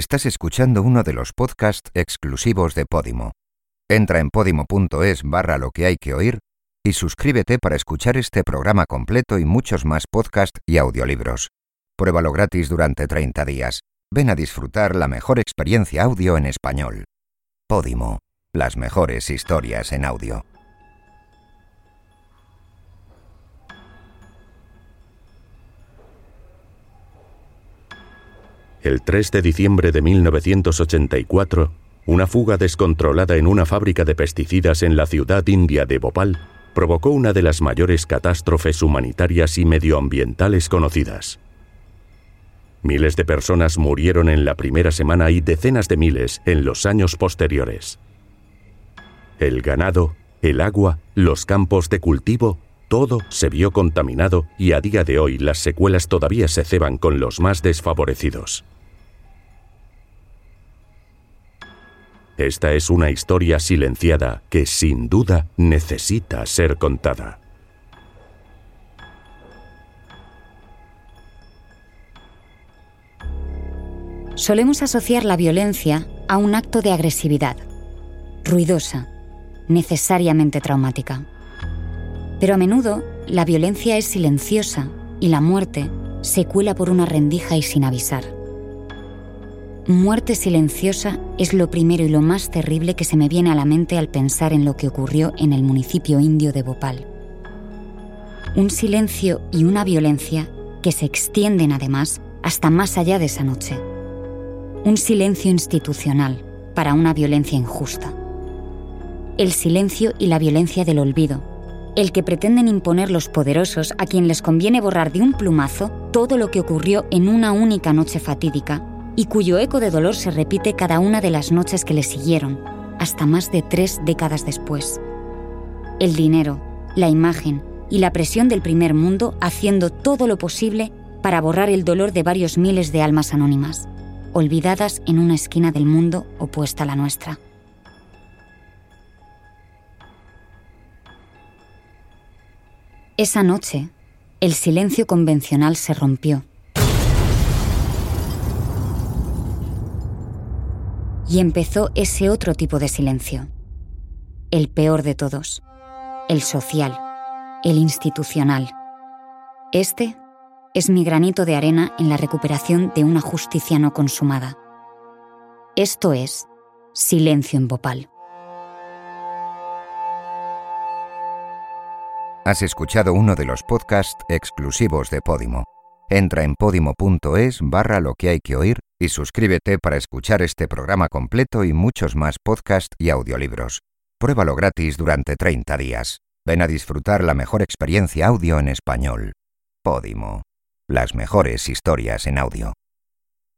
Estás escuchando uno de los podcasts exclusivos de Podimo. Entra en podimo.es barra lo que hay que oír y suscríbete para escuchar este programa completo y muchos más podcasts y audiolibros. Pruébalo gratis durante 30 días. Ven a disfrutar la mejor experiencia audio en español. Podimo, las mejores historias en audio. El 3 de diciembre de 1984, una fuga descontrolada en una fábrica de pesticidas en la ciudad india de Bhopal provocó una de las mayores catástrofes humanitarias y medioambientales conocidas. Miles de personas murieron en la primera semana y decenas de miles en los años posteriores. El ganado, el agua, los campos de cultivo, todo se vio contaminado y a día de hoy las secuelas todavía se ceban con los más desfavorecidos. Esta es una historia silenciada que sin duda necesita ser contada. Solemos asociar la violencia a un acto de agresividad, ruidosa, necesariamente traumática. Pero a menudo la violencia es silenciosa y la muerte se cuela por una rendija y sin avisar. Muerte silenciosa es lo primero y lo más terrible que se me viene a la mente al pensar en lo que ocurrió en el municipio indio de Bhopal. Un silencio y una violencia que se extienden además hasta más allá de esa noche. Un silencio institucional para una violencia injusta. El silencio y la violencia del olvido, el que pretenden imponer los poderosos a quien les conviene borrar de un plumazo todo lo que ocurrió en una única noche fatídica y cuyo eco de dolor se repite cada una de las noches que le siguieron, hasta más de tres décadas después. El dinero, la imagen y la presión del primer mundo haciendo todo lo posible para borrar el dolor de varios miles de almas anónimas, olvidadas en una esquina del mundo opuesta a la nuestra. Esa noche, el silencio convencional se rompió y empezó ese otro tipo de silencio, el peor de todos, el social, el institucional. Este es mi granito de arena en la recuperación de una justicia no consumada. Esto es Silencio en Bhopal. Has escuchado uno de los podcasts exclusivos de Podimo. Entra en podimo.es barra lo que hay que oír y suscríbete para escuchar este programa completo y muchos más podcasts y audiolibros. Pruébalo gratis durante 30 días. Ven a disfrutar la mejor experiencia audio en español. Podimo. Las mejores historias en audio.